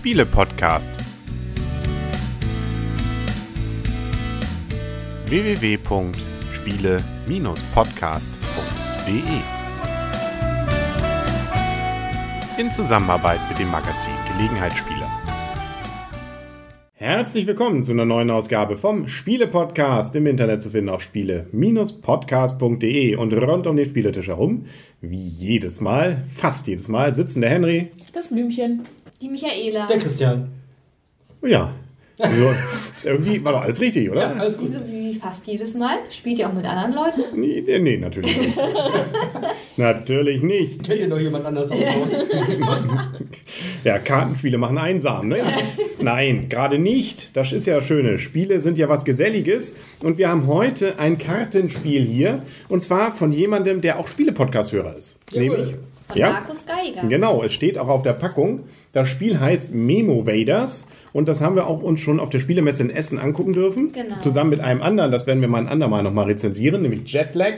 Spiele-Podcast. www.spiele-podcast.de In Zusammenarbeit mit dem Magazin Gelegenheitsspieler. Herzlich willkommen zu einer neuen Ausgabe vom Spiele-Podcast im Internet zu finden auf spiele-podcast.de und rund um den Spieletisch herum, wie jedes Mal, fast jedes Mal, sitzen der Henry. Das Blümchen. Die Michaela. Der Christian. Ja, also, irgendwie war doch alles richtig, oder? Ja, alles gut. Wieso wie fast jedes Mal? Spielt ihr auch mit anderen Leuten? Nee, nee, natürlich nicht. natürlich nicht. Kennt ihr noch jemand anders auch? Ja, Kartenspiele machen einsam, ne? Nein, gerade nicht. Das ist ja das Schöne. Spiele sind ja was Geselliges. Und wir haben heute ein Kartenspiel hier. Und zwar von jemandem, der auch Spiele-Podcast-Hörer ist. Jawohl. Nämlich. Von Markus Geiger. Genau, es steht auch auf der Packung. Das Spiel heißt Memo Vaders. Und das haben wir auch uns schon auf der Spielemesse in Essen angucken dürfen. Genau. Zusammen mit einem anderen, das werden wir mal ein andermal nochmal rezensieren, nämlich Jetlag.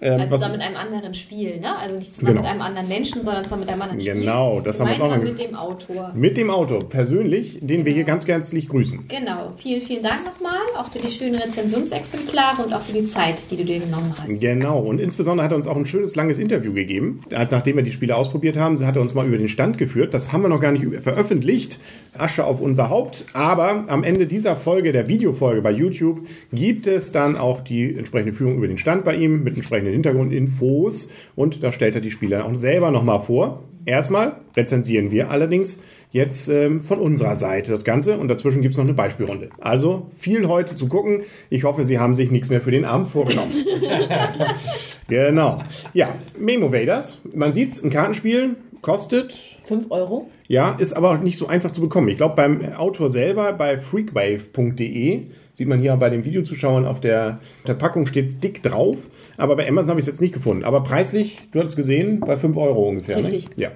Ähm, Also zusammen mit einem anderen Spiel, ne? Also nicht zusammen Genau. mit einem anderen Menschen, sondern zusammen mit einem anderen Spiel. Genau, das haben wir uns auch Gemeinsam mit dem Autor. mit dem Autor persönlich, den wir hier ganz herzlich grüßen. Genau. Vielen, vielen Dank nochmal, auch für die schönen Rezensionsexemplare und auch für die Zeit, die du dir genommen hast. Genau, und insbesondere hat er uns auch ein schönes langes Interview gegeben. Nachdem wir die Spiele ausprobiert haben, hat er uns mal über den Stand geführt. Das haben wir noch gar nicht veröffentlicht. Asche auf unser Haupt. Aber am Ende dieser Folge, der Videofolge bei YouTube, gibt es dann auch die entsprechende Führung über den Stand bei ihm mit entsprechenden Hintergrundinfos. Und da stellt er die Spiele auch selber nochmal vor. Erstmal rezensieren wir allerdings jetzt ähm, von unserer Seite das Ganze und dazwischen gibt es noch eine Beispielrunde. Also viel heute zu gucken. Ich hoffe, Sie haben sich nichts mehr für den Abend vorgenommen. Genau. Ja, Memo Vaders. Man sieht's, ein Kartenspiel kostet, 5 Euro. ja, ist aber auch nicht so einfach zu bekommen. Ich glaube, beim Autor selber, bei freakwave.de, sieht man hier bei den Videozuschauern auf der, der Packung steht dick drauf. Aber bei Amazon habe ich es jetzt nicht gefunden. Aber preislich, du hattest gesehen, bei 5 Euro ungefähr. Richtig. Ne? Ja.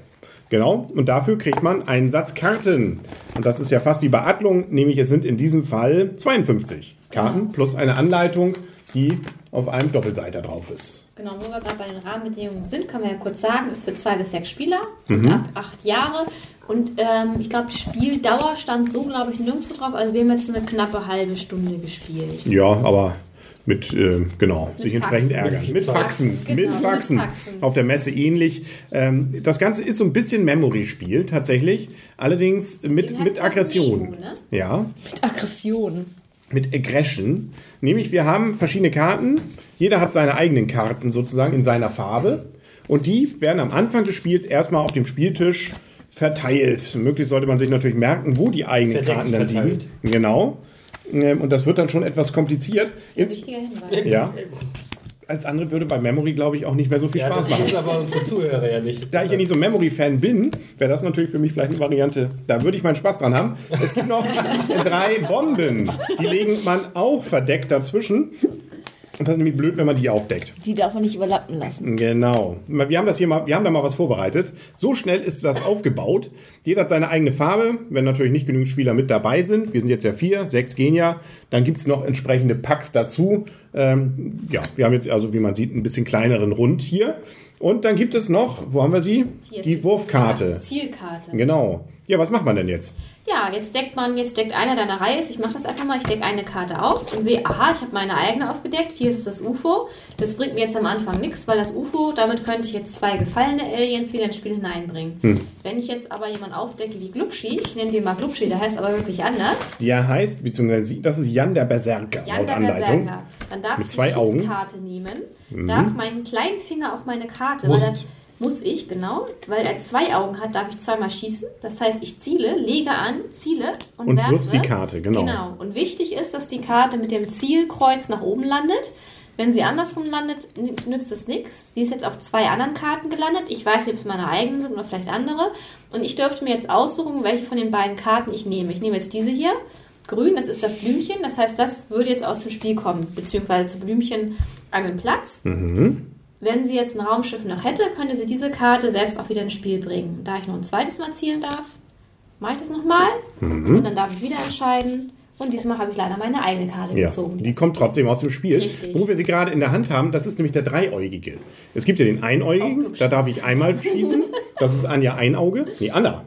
Genau. Und dafür kriegt man einen Satz Karten. Und das ist ja fast wie bei Adlung, nämlich es sind in diesem Fall 52 Karten plus eine Anleitung, die auf einem Doppelseiter drauf ist. Genau, wo wir gerade bei den Rahmenbedingungen sind, können wir ja kurz sagen, ist für zwei bis sechs Spieler, Mhm. ab acht Jahre. Und ähm, ich glaube, Spieldauer stand so, glaube ich, nirgendwo drauf. Also wir haben jetzt eine knappe halbe Stunde gespielt. Ja, aber mit, äh, genau, sich entsprechend Faxen. ärgern. Mit Mit Faxen, Faxen, mit genau, Faxen. mit Faxen. Auf der Messe ähnlich. Ähm, das Ganze ist so ein bisschen Memory-Spiel tatsächlich, allerdings mit, heißt mit das Aggression. Memo, ne? Ja, Mit Aggression. mit Aggression. Nämlich, wir haben verschiedene Karten. Jeder hat seine eigenen Karten sozusagen in seiner Farbe. Und die werden am Anfang des Spiels erstmal auf dem Spieltisch verteilt. Möglichst sollte man sich natürlich merken, wo die eigenen Verdeckt Karten dann verteilt. liegen. Genau. Ähm, Und das wird dann schon etwas kompliziert. Ein wichtiger Hinweis. ja. Als andere würde bei Memory, glaube ich, auch nicht mehr so viel Ja, Spaß das wissen machen. aber unsere Zuhörer ja nicht. Da ich ja nicht so Memory-Fan bin, wäre das natürlich für mich vielleicht eine Variante. Da würde ich meinen Spaß dran haben. Es gibt noch drei Bomben. Die legen man auch verdeckt dazwischen. Und das ist nämlich blöd, wenn man die aufdeckt. Die darf man nicht überlappen lassen. Genau. Wir haben das hier mal, wir haben da mal was vorbereitet. So schnell ist das aufgebaut. Jeder hat seine eigene Farbe. Wenn natürlich nicht genügend Spieler mit dabei sind, wir sind jetzt ja vier, sechs gehen ja, dann gibt's noch entsprechende Packs dazu. Ähm, ja, wir haben jetzt also, wie man sieht, ein bisschen kleineren Rund hier. Und dann gibt es noch, wo haben wir sie? Hier ist Die Wurfkarte. Zielkarte. Genau. Ja, was macht man denn jetzt? Ja, jetzt deckt man, jetzt deckt einer deiner Reihe ist. Ich mache das einfach mal. Ich decke eine Karte auf und sehe, aha, ich habe meine eigene aufgedeckt. Hier ist das UFO. Das bringt mir jetzt am Anfang nichts, weil das UFO, damit könnte ich jetzt zwei gefallene Aliens wieder ins Spiel hineinbringen. Hm. Wenn ich jetzt aber jemanden aufdecke wie Glubschi, ich nenne den mal Glubschi, der heißt aber wirklich anders. Der heißt, beziehungsweise das ist Jan der Berserker, Jan laut der Anleitung. Berserker. Dann darf Mit ich zwei die Augen. Mhm. Schießkarte nehmen, darf meinen kleinen Finger auf meine Karte, Musst. weil er, muss ich, genau, weil er zwei Augen hat, darf ich zweimal schießen. Das heißt, ich ziele, lege an, ziele und, Und werfe. wirfst die Karte, genau. Genau. Und wichtig ist, dass die Karte mit dem Zielkreuz nach oben landet. Wenn sie andersrum landet, nützt es nichts. Die ist jetzt auf zwei anderen Karten gelandet. Ich weiß nicht, ob es meine eigenen sind oder vielleicht andere. Und ich dürfte mir jetzt aussuchen, welche von den beiden Karten ich nehme. Ich nehme jetzt diese hier. Grün, das ist das Blümchen. Das heißt, das würde jetzt aus dem Spiel kommen. Beziehungsweise zu Blümchen an den Platz. Wenn sie jetzt ein Raumschiff noch hätte, könnte sie diese Karte selbst auch wieder ins Spiel bringen. Da ich noch ein zweites Mal zielen darf, mache ich das nochmal. Und dann darf ich wieder entscheiden. Und diesmal habe ich leider meine eigene Karte Ja, gezogen. die kommt trotzdem aus dem Spiel. Richtig. Wo wir sie gerade in der Hand haben, das ist nämlich der Dreieugige. Es gibt ja den Einäugigen, klug. da darf ich einmal schießen. Das ist Anja Einauge. Nee, Anna.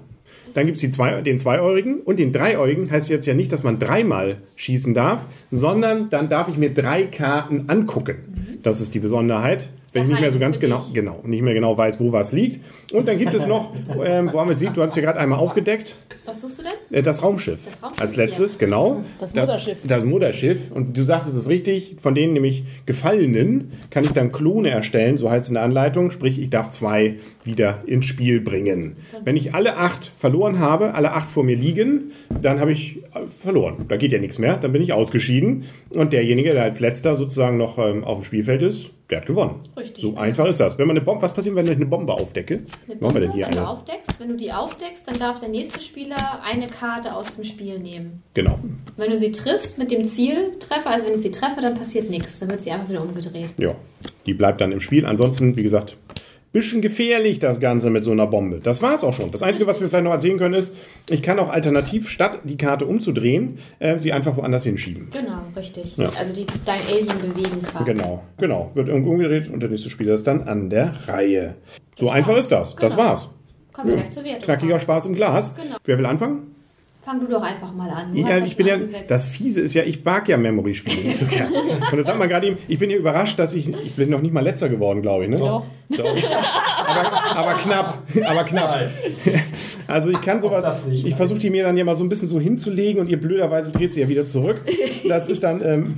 Dann gibt's die zwei, den Zweieurigen und den Dreieurigen heißt jetzt ja nicht, dass man dreimal schießen darf, sondern dann darf ich mir drei Karten angucken. Das ist die Besonderheit. Wenn ich nicht mehr so ganz genau, dich. genau, nicht mehr genau weiß, wo was liegt. Und dann gibt es noch, ähm, wo haben wir sieht, du hast ja gerade einmal aufgedeckt, Was suchst du denn? äh, das Raumschiff. Das Raumschiff, Als letztes, genau. Das Mutterschiff. Das, das Mutterschiff. Und du sagst, es ist richtig, von denen nämlich Gefallenen kann ich dann Klone erstellen, so heißt es in der Anleitung. Sprich, ich darf zwei wieder ins Spiel bringen. Wenn ich alle acht verloren habe, alle acht vor mir liegen, dann habe ich äh, verloren. Da geht ja nichts mehr, dann bin ich ausgeschieden. Und derjenige, der als letzter sozusagen noch ähm, auf dem Spielfeld ist, der hat gewonnen. Richtig. So einfach ist das. Wenn man eine Bombe, was passiert, wenn ich eine Bombe aufdecke? Eine Machen wir denn Bombe, hier wenn du eine? aufdeckst. Wenn du die aufdeckst, dann darf der nächste Spieler eine Karte aus dem Spiel nehmen. Genau. Wenn du sie triffst mit dem Zieltreffer, also wenn ich sie treffe, dann passiert nichts. Dann wird sie einfach wieder umgedreht. Ja, die bleibt dann im Spiel. Ansonsten, wie gesagt, bisschen gefährlich das Ganze mit so einer Bombe. Das war's auch schon. Das Einzige, was wir vielleicht noch erzählen können, ist, ich kann auch alternativ, statt die Karte umzudrehen, äh, sie einfach woanders hinschieben. Genau, richtig. Ja. Also die, dein Alien bewegen quasi. Genau, genau. Wird irgendwo umgedreht und der nächste Spieler ist dann an der Reihe. So einfach ist das. Das Genau. war's. Kommen wir gleich zur Wertung. Knackiger Spaß im Glas. Genau. Wer will anfangen? Fang du doch einfach mal an. Du Ja, ich bin ja, angesetzt. das Fiese ist ja, ich mag ja Memory-Spiele nicht so gern. Und das sagt man gerade eben, ich bin ja überrascht, dass ich, ich bin noch nicht mal letzter geworden, glaube ich, ne? Doch. Doch. Aber, aber knapp, aber knapp. Nein. Also ich kann sowas, nicht, ich versuche die mir dann ja mal so ein bisschen so hinzulegen und ihr blöderweise dreht sie ja wieder zurück. Das ist dann ähm,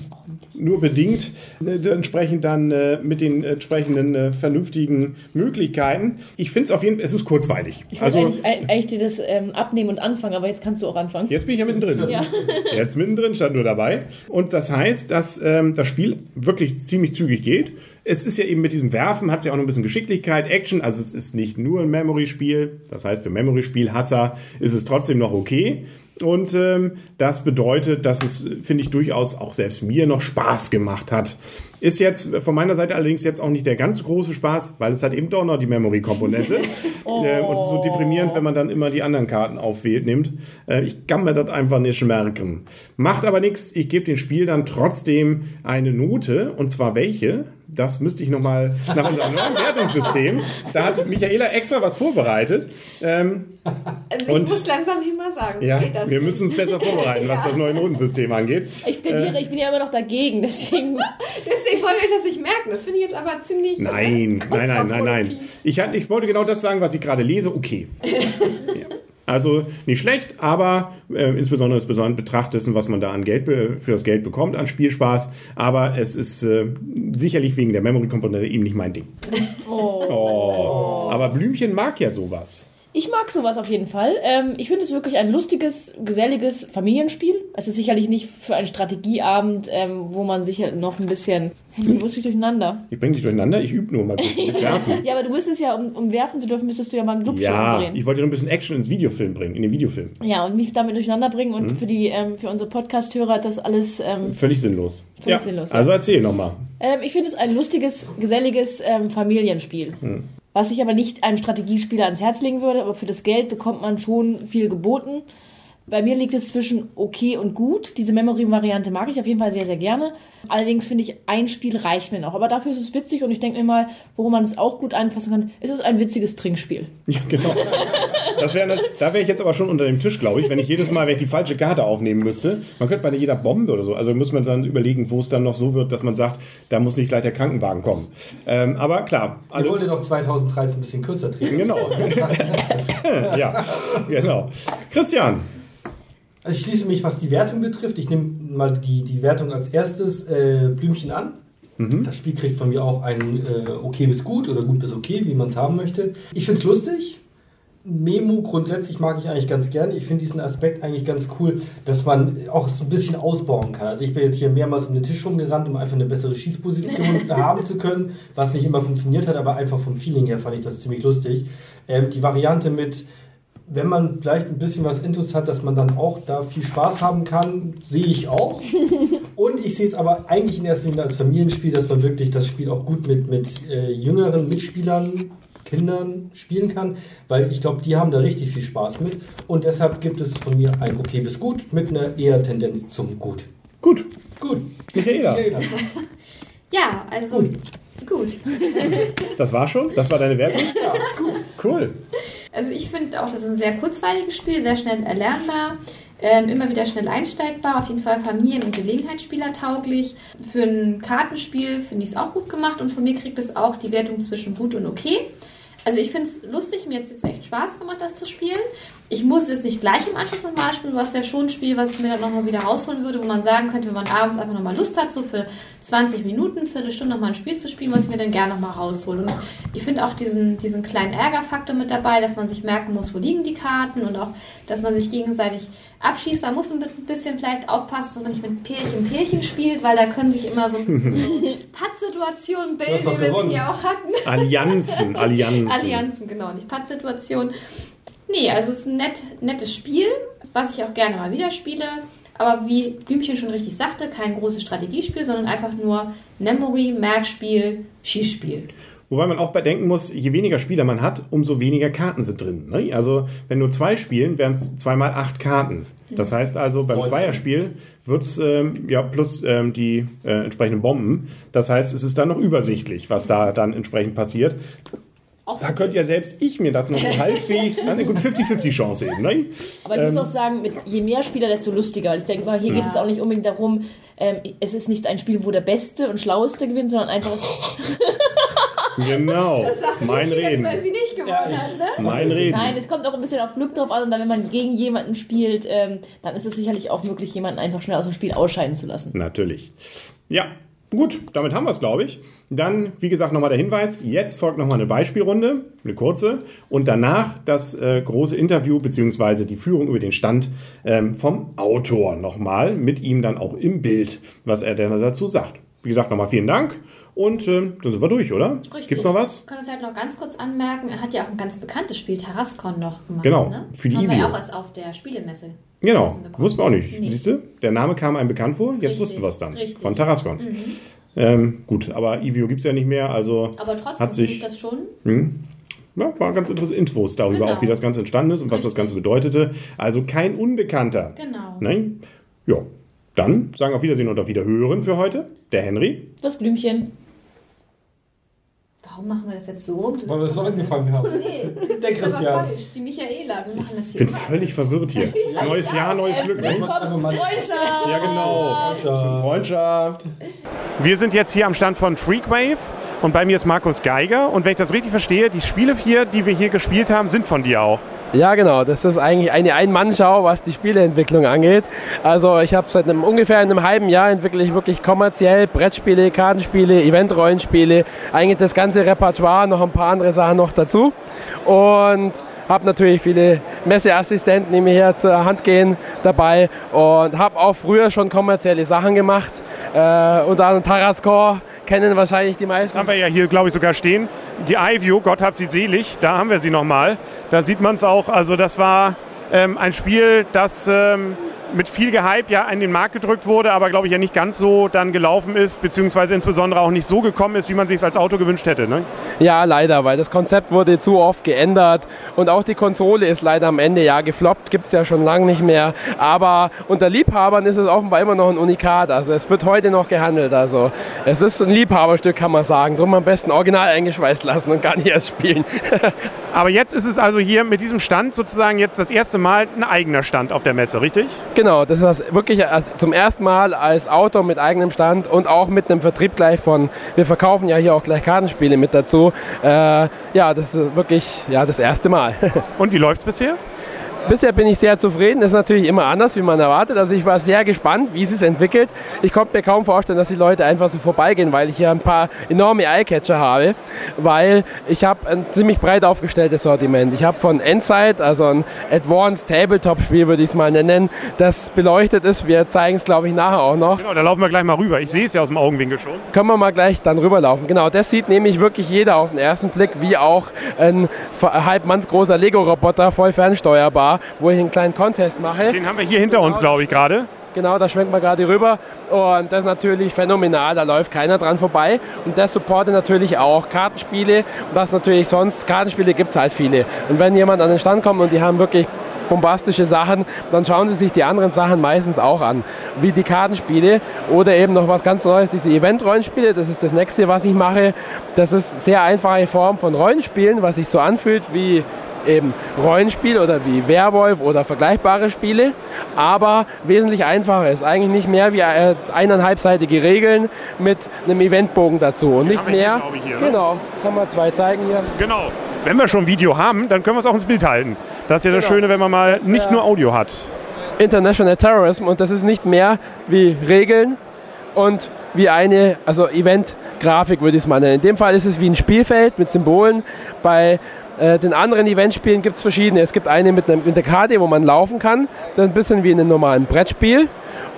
nur bedingt äh, entsprechend dann äh, mit den entsprechenden äh, vernünftigen Möglichkeiten. Ich finde es auf jeden Fall, es ist kurzweilig. Ich Also eigentlich, eigentlich dir das ähm, abnehmen und anfangen, aber jetzt kannst du auch anfangen. Jetzt bin ich ja mittendrin. Ja. Jetzt mittendrin stand nur dabei. Und das heißt, dass ähm, das Spiel wirklich ziemlich zügig geht. Es ist ja eben mit diesem Werfen, hat es ja auch noch ein bisschen Geschicklichkeit, Action. Also es ist nicht nur ein Memory-Spiel. Das heißt, für Memory-Spiel-Hasser ist es trotzdem noch okay. Und ähm, das bedeutet, dass es, finde ich, durchaus auch selbst mir noch Spaß gemacht hat. Ist jetzt von meiner Seite allerdings jetzt auch nicht der ganz große Spaß, weil es hat eben doch noch die Memory-Komponente. äh, und es ist so deprimierend, wenn man dann immer die anderen Karten aufwählt, nimmt. Äh, ich kann mir das einfach nicht merken. Macht aber nichts. Ich gebe dem Spiel dann trotzdem eine Note. Und zwar welche? Das müsste ich nochmal nach unserem neuen Wertungssystem. Da hat Michaela extra was vorbereitet. Ähm, Also Und- ich muss langsam nicht mal sagen. so ja, geht das wir nicht. müssen uns besser vorbereiten, was das neue Notensystem angeht. Ich plädiere, ich bin ja immer noch dagegen, deswegen. Deswegen wollen wir euch das nicht merken. Das finde ich jetzt aber ziemlich. Nein, nein, nein, nein, nein. Ich, hatte, ich wollte genau das sagen, was ich gerade lese. Okay. Also nicht schlecht, aber äh, insbesondere das besondere Betracht dessen, was man da an Geld für das Geld bekommt, an Spielspaß. Aber es ist äh, sicherlich wegen der Memory-Komponente eben nicht mein Ding. Oh. Aber Blümchen mag ja sowas. Ich mag sowas auf jeden Fall. Ähm, ich finde es wirklich ein lustiges, geselliges Familienspiel. Es ist sicherlich nicht für einen Strategieabend, ähm, wo man sicher noch ein bisschen. Wo ist dich durcheinander? Ich bringe dich durcheinander, ich übe nur mal ein bisschen mit Werfen. Ja, aber du müsstest ja, um, um werfen zu dürfen, müsstest du ja mal einen Glubschirm Ja, drehen. ich wollte nur ein bisschen Action ins Videofilm bringen, in den Videofilm. Ja, und mich damit durcheinander bringen und für die ähm, für unsere Podcast-Hörer das alles. Ähm, Völlig sinnlos. Völlig ja. sinnlos. Also erzähl nochmal. ähm, ich finde es ein lustiges, geselliges ähm, Familienspiel. Was ich aber nicht einem Strategiespieler ans Herz legen würde, aber für das Geld bekommt man schon viel geboten. Bei mir liegt es zwischen okay und gut. Diese Memory-Variante mag ich auf jeden Fall sehr, sehr gerne. Allerdings finde ich, ein Spiel reicht mir noch. Aber dafür ist es witzig und ich denke mir mal, worum man es auch gut einfassen kann, ist es ein witziges Trinkspiel. Ja, genau. Das wär, ne- da wäre ich jetzt aber schon unter dem Tisch, glaube ich, wenn ich jedes Mal, wenn ich die falsche Karte aufnehmen müsste. Man könnte bei jeder Bombe oder so, also muss man dann überlegen, wo es dann noch so wird, dass man sagt, da muss nicht gleich der Krankenwagen kommen. Ähm, aber klar, Ich wollte alles. doch 2013 ein bisschen kürzer treten. Genau. ja, genau. Christian, Also ich schließe mich, was die Wertung betrifft. Ich nehme mal die, die Wertung als erstes äh, Blümchen an. Das Spiel kriegt von mir auch ein äh, okay bis gut oder gut bis okay, wie man es haben möchte. Ich finde es lustig. Memo grundsätzlich mag ich eigentlich ganz gerne. Ich finde diesen Aspekt eigentlich ganz cool, dass man auch so ein bisschen ausbauen kann. Also ich bin jetzt hier mehrmals um den Tisch rumgerannt, um einfach eine bessere Schießposition haben zu können, was nicht immer funktioniert hat, aber einfach vom Feeling her fand ich das ziemlich lustig. Ähm, die Variante mit wenn man vielleicht ein bisschen was Intus hat, dass man dann auch da viel Spaß haben kann, sehe ich auch. Und ich sehe es aber eigentlich in erster Linie als Familienspiel, dass man wirklich das Spiel auch gut mit, mit äh, jüngeren Mitspielern, Kindern spielen kann, weil ich glaube, die haben da richtig viel Spaß mit. Und deshalb gibt es von mir ein okay bis gut mit einer eher Tendenz zum gut. gut. Gut. Michaela, Michaela. Ja, also gut. das war schon? Das war deine Wertung? Ja, gut. Cool. Also ich finde auch, das ist ein sehr kurzweiliges Spiel, sehr schnell erlernbar. Ähm, immer wieder schnell einsteigbar, auf jeden Fall Familien- und Gelegenheitsspieler tauglich. Für ein Kartenspiel finde ich es auch gut gemacht und von mir kriegt es auch die Wertung zwischen gut und okay. Also ich finde es lustig, mir hat es jetzt echt Spaß gemacht, das zu spielen. Ich muss es nicht gleich im Anschluss nochmal spielen, aber es wäre schon ein Spiel, was ich mir dann nochmal wieder rausholen würde, wo man sagen könnte, wenn man abends einfach nochmal Lust hat, so für 20 Minuten, Viertelstunde nochmal ein Spiel zu spielen, was ich mir dann gerne nochmal raushole. Und ich finde auch diesen, diesen kleinen Ärgerfaktor mit dabei, dass man sich merken muss, wo liegen die Karten und auch, dass man sich gegenseitig abschießt. Da muss man ein bisschen vielleicht aufpassen, dass man nicht mit Pärchen Pärchen spielt, weil da können sich immer so Pattsituationen bilden, wie wir sie ja auch hatten. Allianzen, Allianzen. Allianzen, genau, nicht Pattsituation. Nee, also es ist ein nett, nettes Spiel, was ich auch gerne mal wieder spiele. Aber wie Blümchen schon richtig sagte, kein großes Strategiespiel, sondern einfach nur Memory, Merkspiel, Schießspiel. Wobei man auch bedenken muss, je weniger Spieler man hat, umso weniger Karten sind drin. Ne? Also wenn nur zwei spielen, wären es zweimal acht Karten. Das heißt also, beim. Zweierspiel wird's ähm, ja plus ähm, die äh, entsprechenden Bomben. Das heißt, es ist dann noch übersichtlich, was da dann entsprechend passiert. Auch Da könnte ja selbst ich mir das noch so halbwegs, eine gut 50-50 Chance eben. Ne? Aber ich muss auch sagen, mit, je mehr Spieler, desto lustiger. Weil ich denke mal, hier geht es auch nicht unbedingt darum, ähm, es ist nicht ein Spiel, wo der Beste und Schlaueste gewinnt, sondern einfach das. Genau, mein Blümchen jetzt, Reden. weil sie nicht gewonnen hat, ne? Mein Reden. Nein, es kommt auch ein bisschen auf Glück drauf an und dann, wenn man gegen jemanden spielt, ähm, dann ist es sicherlich auch möglich, jemanden einfach schnell aus dem Spiel ausscheiden zu lassen. Natürlich. Ja, gut, damit haben wir es, glaube ich. Dann, wie gesagt, nochmal der Hinweis, jetzt folgt nochmal eine Beispielrunde, eine kurze, und danach das äh, große Interview beziehungsweise die Führung über den Stand ähm, vom Autor nochmal, mit ihm dann auch im Bild, was er denn dazu sagt. Wie gesagt, nochmal vielen Dank und ähm, dann sind wir durch, oder? Richtig. Gibt's noch was? Können wir vielleicht noch ganz kurz anmerken, er hat ja auch ein ganz bekanntes Spiel, Tarascon, noch gemacht. Genau, ne? für die Haben wir Ivio. ja auch erst auf der Spielemesse. Genau, wussten wir auch nicht. Nee. Siehst du, der Name kam einem bekannt vor, jetzt Richtig, wussten wir es dann. richtig. Mhm. Von Tarascon. Ähm, gut, aber Ivio gibt's ja nicht mehr, also Aber trotzdem hat finde ich sich das schon. Ja, war ganz interessante Infos darüber, Genau. auch wie das Ganze entstanden ist und was das Richtig. Ganze bedeutete. Also kein Unbekannter. Genau. Nein? Ja. Dann sagen auf Wiedersehen und auf Wiederhören für heute. Der Henry. Das Blümchen. Warum machen wir das jetzt so? Weil wir es so angefangen haben. Nee, Der das ist aber Christian. falsch. Die Michaela, wir machen das Ich hier. bin völlig verwirrt hier. Neues Jahr, neues Glück. Ne? Einfach mal Freundschaft! Ja, genau. Ciao. Freundschaft. Wir sind jetzt hier am Stand von Freakwave und bei mir ist Markus Geiger. Und wenn ich das richtig verstehe, die Spiele hier, die wir hier gespielt haben, sind von dir auch. Ja, genau. Das ist eigentlich eine Ein-Mann-Schau, was die Spieleentwicklung angeht. Also ich habe seit einem, ungefähr einem halben Jahr entwickle ich wirklich kommerziell Brettspiele, Kartenspiele, Event-Rollenspiele, eigentlich das ganze Repertoire, noch ein paar andere Sachen noch dazu. Und habe natürlich viele Messeassistenten, die mir hier zur Hand gehen, dabei. Und habe auch früher schon kommerzielle Sachen gemacht. Äh, unter anderem Tarascor kennen wahrscheinlich die meisten. haben wir ja hier, glaube ich, sogar stehen. Die iView, Gott hab sie selig, da haben wir sie nochmal. Da sieht man es auch. Also das war ähm, ein Spiel, das ähm, mit viel Gehype ja in den Markt gedrückt wurde, aber glaube ich ja nicht ganz so dann gelaufen ist, beziehungsweise insbesondere auch nicht so gekommen ist, wie man sich als Auto gewünscht hätte. Ne? Ja, leider, weil das Konzept wurde zu oft geändert und auch die Konsole ist leider am Ende ja gefloppt, gibt es ja schon lange nicht mehr. Aber unter Liebhabern ist es offenbar immer noch ein Unikat. Also es wird heute noch gehandelt. Also es ist ein Liebhaberstück, kann man sagen. Drum am besten original eingeschweißt lassen und gar nicht erst spielen. Aber jetzt ist es also hier mit diesem Stand sozusagen jetzt das erste Mal ein eigener Stand auf der Messe, richtig? Genau, das ist wirklich zum ersten Mal als Autor mit eigenem Stand und auch mit einem Vertrieb gleich von, wir verkaufen ja hier auch gleich Kartenspiele mit dazu. Äh, ja, das ist wirklich ja, das erste Mal. Und wie läuft's bisher? Bisher bin ich sehr zufrieden. Das ist natürlich immer anders, wie man erwartet. Also ich war sehr gespannt, wie es sich entwickelt. Ich konnte mir kaum vorstellen, dass die Leute einfach so vorbeigehen, weil ich hier ein paar enorme Eyecatcher habe. Weil ich habe ein ziemlich breit aufgestelltes Sortiment. Ich habe von Endside, also ein Advanced Tabletop-Spiel, würde ich es mal nennen, das beleuchtet ist. Wir zeigen es, glaube ich, nachher auch noch. Genau, da laufen wir gleich mal rüber. Ich sehe es ja aus dem Augenwinkel schon. Können wir mal gleich dann rüberlaufen. Genau, das sieht nämlich wirklich jeder auf den ersten Blick, wie auch ein halbmannsgroßer Lego-Roboter, voll fernsteuerbar, wo ich einen kleinen Contest mache. Den haben wir hier hinter uns, glaube ich, gerade. Genau, da schwenkt man gerade rüber. Und das ist natürlich phänomenal, da läuft keiner dran vorbei. Und das supportet natürlich auch Kartenspiele. Und was natürlich sonst, Kartenspiele gibt es halt viele. Und wenn jemand an den Stand kommt und die haben wirklich bombastische Sachen, dann schauen sie sich die anderen Sachen meistens auch an, wie die Kartenspiele oder eben noch was ganz Neues, diese Event-Rollenspiele, das ist das nächste, was ich mache. Das ist sehr einfache Form von Rollenspielen, was sich so anfühlt wie eben Rollenspiel oder wie Werwolf oder vergleichbare Spiele, aber wesentlich einfacher ist. Eigentlich nicht mehr wie äh, eineinhalbseitige Regeln mit einem Eventbogen dazu und nicht hier, mehr. ich, hier, ne? genau, kann man zwei zeigen hier. Genau. Wenn wir schon Video haben, dann können wir es auch ins Bild halten. Das ist ja das Genau. Schöne, wenn man mal nicht nur Audio hat. International Terrorism und das ist nichts mehr wie Regeln und wie eine, also Event-Grafik würde ich es mal nennen. In dem Fall ist es wie ein Spielfeld mit Symbolen. Bei äh, den anderen Eventspielen gibt es verschiedene. Es gibt eine mit, einem, mit der Karte, wo man laufen kann. Das ist ein bisschen wie in einem normalen Brettspiel.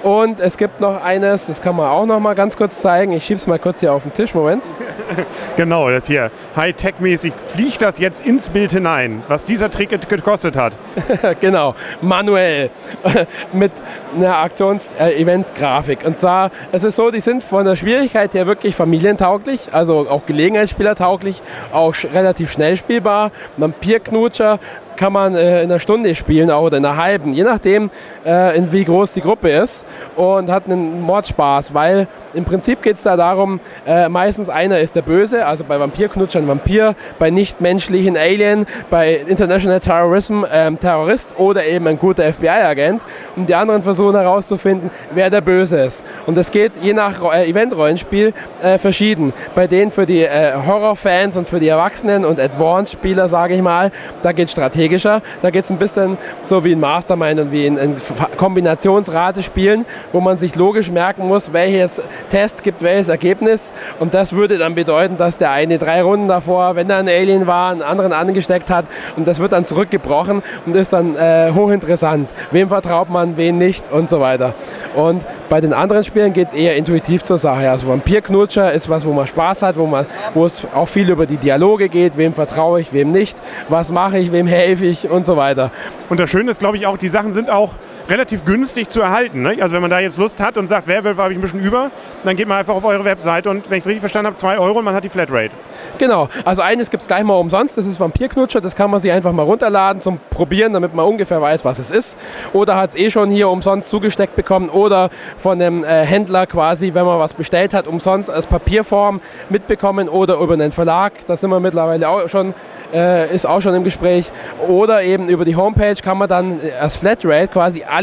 Und es gibt noch eines, das kann man auch noch mal ganz kurz zeigen. Ich schiebe es mal kurz hier auf den Tisch. Moment. Genau, das hier. Hightech-mäßig fliegt das jetzt ins Bild hinein, was dieser Trick gekostet hat. genau, manuell mit einer Aktions-Event-Grafik. Und zwar, es ist so, die sind von der Schwierigkeit her wirklich familientauglich, also auch Gelegenheitsspielertauglich, auch relativ schnell spielbar. Vampirknutscher kann man äh, in einer Stunde spielen auch oder in einer halben, je nachdem, äh, in wie groß die Gruppe ist und hat einen Mordspaß, weil im Prinzip geht es da darum, äh, meistens einer ist der Böse, also bei Vampirknutscher ein Vampir, bei nichtmenschlichen Alien, bei International Terrorism ähm, Terrorist oder eben ein guter FBI-Agent und die anderen versuchen herauszufinden, wer der Böse ist. Und das geht je nach äh, Event-Rollenspiel äh, verschieden. Bei denen für die äh, Horror-Fans und für die Erwachsenen und Advanced-Spieler, sage ich mal, da geht es strategischer. Da geht es ein bisschen so wie in Mastermind und wie in, in Kombinationsrate-Spielen, wo man sich logisch merken muss, welches Test gibt welches Ergebnis. Und das würde dann bedeuten, dass der eine drei Runden davor, wenn da ein Alien war, einen anderen angesteckt hat. Und das wird dann zurückgebrochen und ist dann äh, hochinteressant. Wem vertraut man, wen nicht und so weiter. Und bei den anderen Spielen geht es eher intuitiv zur Sache. Also Vampirknutscher ist was, wo man Spaß hat, wo, wo es auch viel über die Dialoge geht. Wem vertraue ich, wem nicht. Was mache ich, wem helfe ich und so weiter. Und das Schöne ist, glaube ich, auch, die Sachen sind auch relativ günstig zu erhalten. Ne? Also wenn man da jetzt Lust hat und sagt, Werwolf habe ich ein bisschen über, dann geht man einfach auf eure Webseite und wenn ich es richtig verstanden habe, 2 Euro und man hat die Flatrate. Genau, also eines gibt es gleich mal umsonst, das ist Vampirknutscher, das kann man sich einfach mal runterladen zum Probieren, damit man ungefähr weiß, was es ist. Oder hat es eh schon hier umsonst zugesteckt bekommen oder von einem äh, Händler quasi, wenn man was bestellt hat, umsonst als Papierform mitbekommen oder über einen Verlag, da sind wir mittlerweile auch schon, äh, ist auch schon im Gespräch. Oder eben über die Homepage kann man dann äh, als Flatrate quasi alle,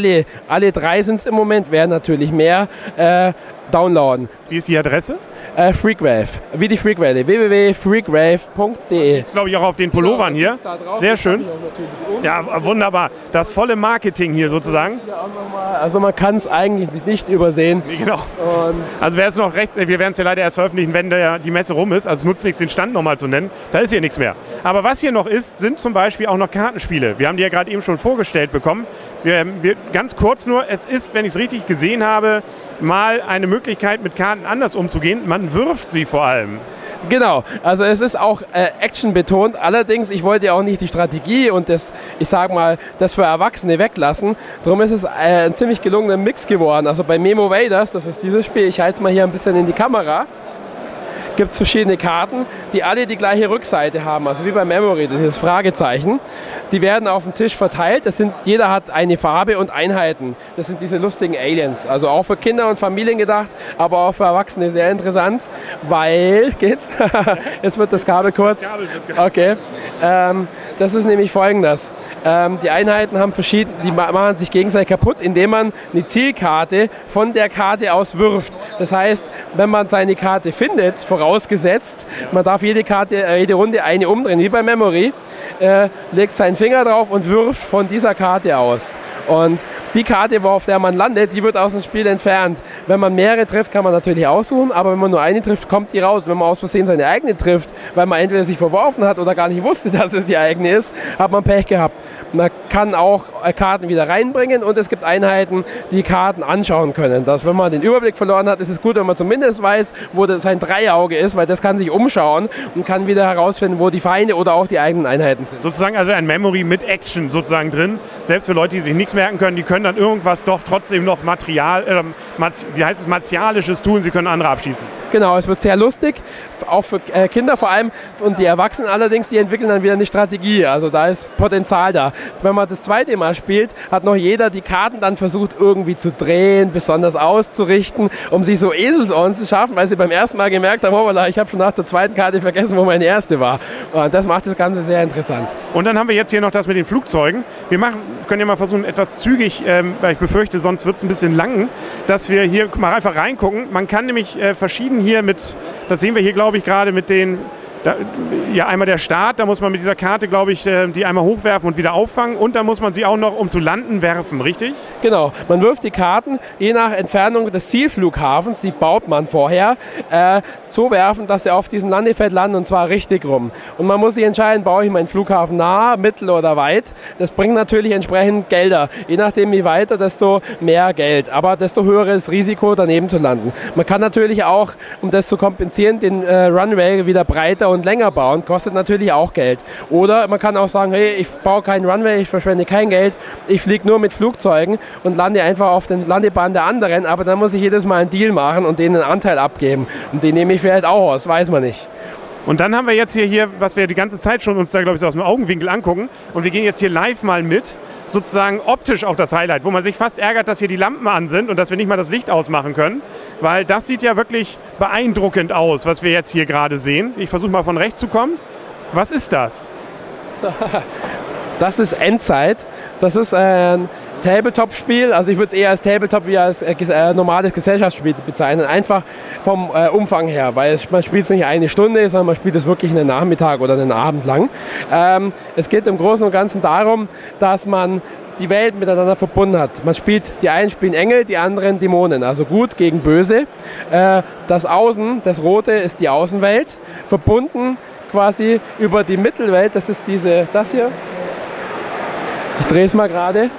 alle drei sind es im Moment, werden natürlich mehr, äh, downloaden. Wie ist die Adresse? Äh, Freakwave, wie die Freakwelle, www.freakwave.de. Ist, glaube ich, auch auf den Pullovern hier. Sehr schön. Ja, wunderbar. Das volle Marketing hier sozusagen. Also man kann es eigentlich nicht übersehen. Genau. Und Also wer es noch rechts, wir werden es ja leider erst veröffentlichen, wenn der, die Messe rum ist. Also es nutzt nichts, den Stand nochmal zu nennen. Da ist hier nichts mehr. Aber was hier noch ist, sind zum Beispiel auch noch Kartenspiele. Wir haben die ja gerade eben schon vorgestellt bekommen. Wir, wir, ganz kurz nur, es ist, wenn ich es richtig gesehen habe, mal eine Möglichkeit, mit Karten anders umzugehen. Man wirft sie vor allem. genau, also es ist auch äh, Action betont. Allerdings, ich wollte ja auch nicht die Strategie und das, ich sag mal, das für Erwachsene weglassen. Darum ist es äh, ein ziemlich gelungener Mix geworden. Also bei Memo Vaders, das ist dieses Spiel, ich halte es mal hier ein bisschen in die Kamera. Gibt es verschiedene Karten, die alle die gleiche Rückseite haben, also wie bei Memory, das ist das Fragezeichen. Die werden auf dem Tisch verteilt. Das sind, jeder hat eine Farbe und Einheiten. Das sind diese lustigen Aliens. Also auch für Kinder und Familien gedacht, aber auch für Erwachsene sehr interessant, weil, geht's? Jetzt wird das Kabel kurz. Okay. Ähm, das ist nämlich folgendes. Ähm, die Einheiten haben verschiedene, die ma- machen sich gegenseitig kaputt, indem man eine Zielkarte von der Karte aus wirft. Das heißt, wenn man seine Karte findet, vorausgesetzt, man darf jede Karte, äh, jede Runde eine umdrehen, wie bei Memory, äh, legt seinen Finger drauf und wirft von dieser Karte aus. Und die Karte, wo- auf der man landet, die wird aus dem Spiel entfernt. Wenn man mehrere trifft, kann man natürlich aussuchen, aber wenn man nur eine trifft, kommt die raus. Wenn man aus Versehen seine eigene trifft, weil man entweder sich verworfen hat oder gar nicht wusste, dass es die eigene ist, hat man Pech gehabt. Man kann auch äh, Karten wieder reinbringen und es gibt Einheiten, die Karten anschauen können. Dass, wenn man den Überblick verloren hat, ist es gut, wenn man zumindest weiß, wo sein Dreiauge ist, weil das kann sich umschauen und kann wieder herausfinden, wo die Feinde oder auch die eigenen Einheiten sind. Sozusagen also ein Memory mit Action sozusagen drin. Selbst für Leute, die sich nichts merken können, die können dann irgendwas doch trotzdem noch Material, äh, wie heißt es, martialisches tun, sie können andere abschießen. Genau, es wird sehr lustig, auch für äh, Kinder vor allem und die Erwachsenen allerdings, die entwickeln dann wieder eine Strategie. Also da ist Potenzial da. Wenn man das zweite Mal spielt, hat noch jeder die Karten dann versucht irgendwie zu drehen, besonders auszurichten, um sich so Eselsohren zu schaffen, weil sie beim ersten Mal gemerkt haben, oh, ich habe schon nach der zweiten Karte vergessen, wo meine erste war. Und das macht das Ganze sehr interessant. Und dann haben wir jetzt hier noch das mit den Flugzeugen. Wir machen, können ja mal versuchen, etwas zügig, ähm, weil ich befürchte, sonst wird es ein bisschen lang, dass wir hier mal einfach reingucken. Man kann nämlich äh, verschieden hier mit, das sehen wir hier, glaube ich, gerade mit den da, ja, einmal der Start, da muss man mit dieser Karte, glaube ich, äh, die einmal hochwerfen und wieder auffangen. Und dann muss man sie auch noch, um zu landen, werfen, richtig? Genau, man wirft die Karten je nach Entfernung des Zielflughafens, die baut man vorher, äh, so werfen, dass sie auf diesem Landefeld landen und zwar richtig rum. Und man muss sich entscheiden, baue ich meinen Flughafen nah, mittel oder weit. Das bringt natürlich entsprechend Gelder. Je nachdem, wie weiter, desto mehr Geld, aber desto höheres Risiko, daneben zu landen. Man kann natürlich auch, um das zu kompensieren, den äh, Runway wieder breiter und und länger bauen, kostet natürlich auch Geld. Oder man kann auch sagen, hey, ich baue keinen Runway, ich verschwende kein Geld, ich fliege nur mit Flugzeugen und lande einfach auf den Landebahn der anderen, aber dann muss ich jedes Mal einen Deal machen und denen einen Anteil abgeben. Und den nehme ich vielleicht auch aus, weiß man nicht. Und dann haben wir jetzt hier, hier, was wir die ganze Zeit schon uns da, glaube ich, aus dem Augenwinkel angucken. Und wir gehen jetzt hier live mal mit, sozusagen optisch auch das Highlight, wo man sich fast ärgert, dass hier die Lampen an sind und dass wir nicht mal das Licht ausmachen können. Weil das sieht ja wirklich beeindruckend aus, was wir jetzt hier gerade sehen. Ich versuche mal von rechts zu kommen. Was ist das? Das ist Endzeit. Das ist ein Tabletop-Spiel. Also ich würde es eher als Tabletop wie als äh, äh, normales Gesellschaftsspiel bezeichnen. Einfach vom äh, Umfang her, weil es, man spielt es nicht eine Stunde, sondern man spielt es wirklich einen Nachmittag oder einen Abend lang. Ähm, es geht im Großen und Ganzen darum, dass man die Welt miteinander verbunden hat. Man spielt, die einen spielen Engel, die anderen Dämonen, also gut gegen böse. Äh, das Außen, das Rote ist die Außenwelt, verbunden quasi über die Mittelwelt, das ist diese, das hier. Ich drehe es mal gerade.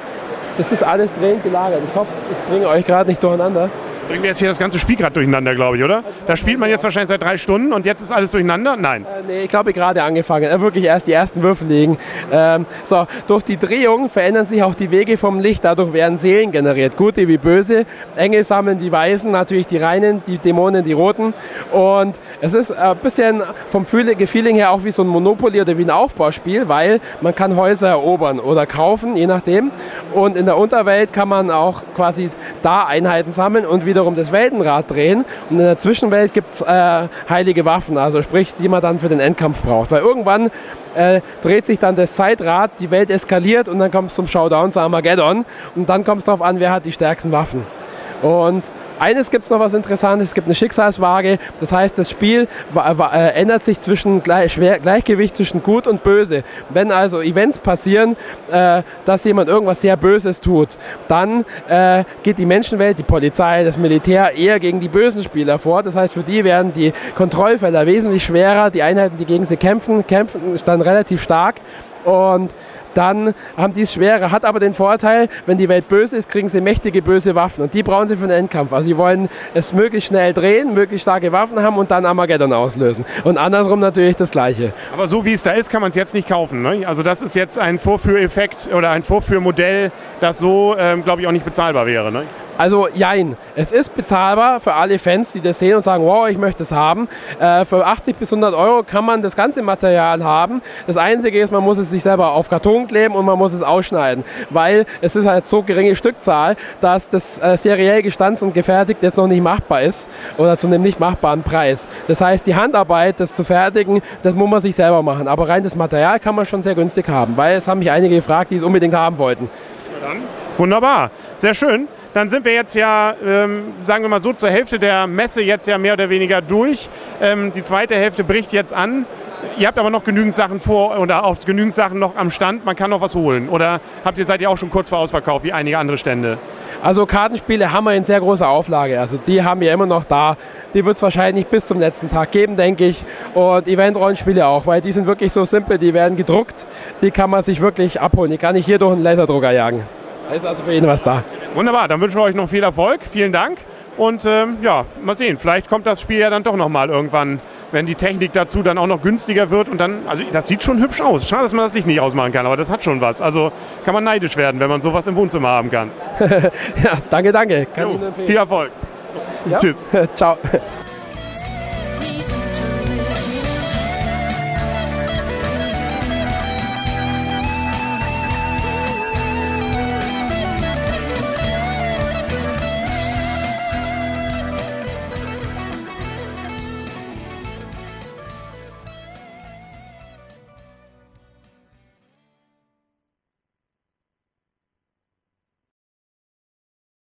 Das ist alles drehend gelagert. Ich hoffe, ich bringe euch gerade nicht durcheinander bringen wir jetzt hier das ganze Spiel gerade durcheinander, glaube ich, oder? Da spielt man jetzt wahrscheinlich seit drei Stunden und jetzt ist alles durcheinander? Nein. Äh, nee, ich glaube gerade angefangen. Äh, wirklich erst die ersten Würfel legen. Ähm, so, durch die Drehung verändern sich auch die Wege vom Licht. Dadurch werden Seelen generiert. Gute wie böse. Engel sammeln die Weißen, natürlich die Reinen, die Dämonen die Roten. Und es ist ein bisschen vom Feeling her auch wie so ein Monopoly oder wie ein Aufbauspiel, weil man kann Häuser erobern oder kaufen, je nachdem. Und in der Unterwelt kann man auch quasi da Einheiten sammeln und wieder wiederum das Weltenrad drehen und in der Zwischenwelt gibt es äh, heilige Waffen, also sprich, die man dann für den Endkampf braucht. Weil irgendwann äh, dreht sich dann das Zeitrad, die Welt eskaliert und dann kommt es zum Showdown zu Armageddon und dann kommt es darauf an, wer hat die stärksten Waffen. Und eines gibt es noch was Interessantes, es gibt eine Schicksalswaage, das heißt, das Spiel äh, ändert sich zwischen Gleichgewicht zwischen Gut und Böse. Wenn also Events passieren, äh, dass jemand irgendwas sehr Böses tut, dann äh, geht die Menschenwelt, die Polizei, das Militär eher gegen die bösen Spieler vor. Das heißt, für die werden die Kontrollfelder wesentlich schwerer, die Einheiten, die gegen sie kämpfen, kämpfen dann relativ stark und dann haben die es schwerer. Hat aber den Vorteil, wenn die Welt böse ist, kriegen sie mächtige böse Waffen und die brauchen sie für den Endkampf. Also sie wollen es möglichst schnell drehen, möglichst starke Waffen haben und dann Armageddon auslösen. Und andersrum natürlich das Gleiche. Aber so wie es da ist, kann man es jetzt nicht kaufen. Ne? Also das ist jetzt ein Vorführeffekt oder ein Vorführmodell, das so, ähm, glaube ich, auch nicht bezahlbar wäre. Ne? Also jein, es ist bezahlbar für alle Fans, die das sehen und sagen, wow, ich möchte es haben. Äh, für 80 bis 100 Euro kann man das ganze Material haben. Das Einzige ist, man muss es sich selber auf Karton kleben und man muss es ausschneiden, weil es ist halt so geringe Stückzahl, dass das äh, seriell gestanzt und gefertigt jetzt noch nicht machbar ist oder zu einem nicht machbaren Preis. Das heißt, die Handarbeit, das zu fertigen, das muss man sich selber machen. Aber rein das Material kann man schon sehr günstig haben, weil es haben mich einige gefragt, die es unbedingt haben wollten. Wunderbar, sehr schön. Dann sind wir jetzt ja, ähm, sagen wir mal so, zur Hälfte der Messe jetzt ja mehr oder weniger durch. Ähm, die zweite Hälfte bricht jetzt an. Ihr habt aber noch genügend Sachen vor oder auch genügend Sachen noch am Stand. Man kann noch was holen. Oder habt ihr seid ihr auch schon kurz vor Ausverkauf wie einige andere Stände? Also Kartenspiele haben wir in sehr großer Auflage. Also die haben wir immer noch da. Die wird es wahrscheinlich bis zum letzten Tag geben, denke ich. Und Event-Rollenspiele auch, weil die sind wirklich so simpel. Die werden gedruckt. Die kann man sich wirklich abholen. Die kann ich hier durch einen Laserdrucker jagen. Da ist also für jeden was da. Wunderbar, dann wünschen wir euch noch viel Erfolg. Vielen Dank Und ähm, ja, mal sehen, vielleicht kommt das Spiel ja dann doch nochmal irgendwann, wenn die Technik dazu dann auch noch günstiger wird. Und dann, also das sieht schon hübsch aus. Schade, dass man das Licht nicht ausmachen kann, aber das hat schon was. Also kann man neidisch werden, wenn man sowas im Wohnzimmer haben kann. ja, danke, danke. Jo, viel Erfolg. Ja? Tschüss. Ciao.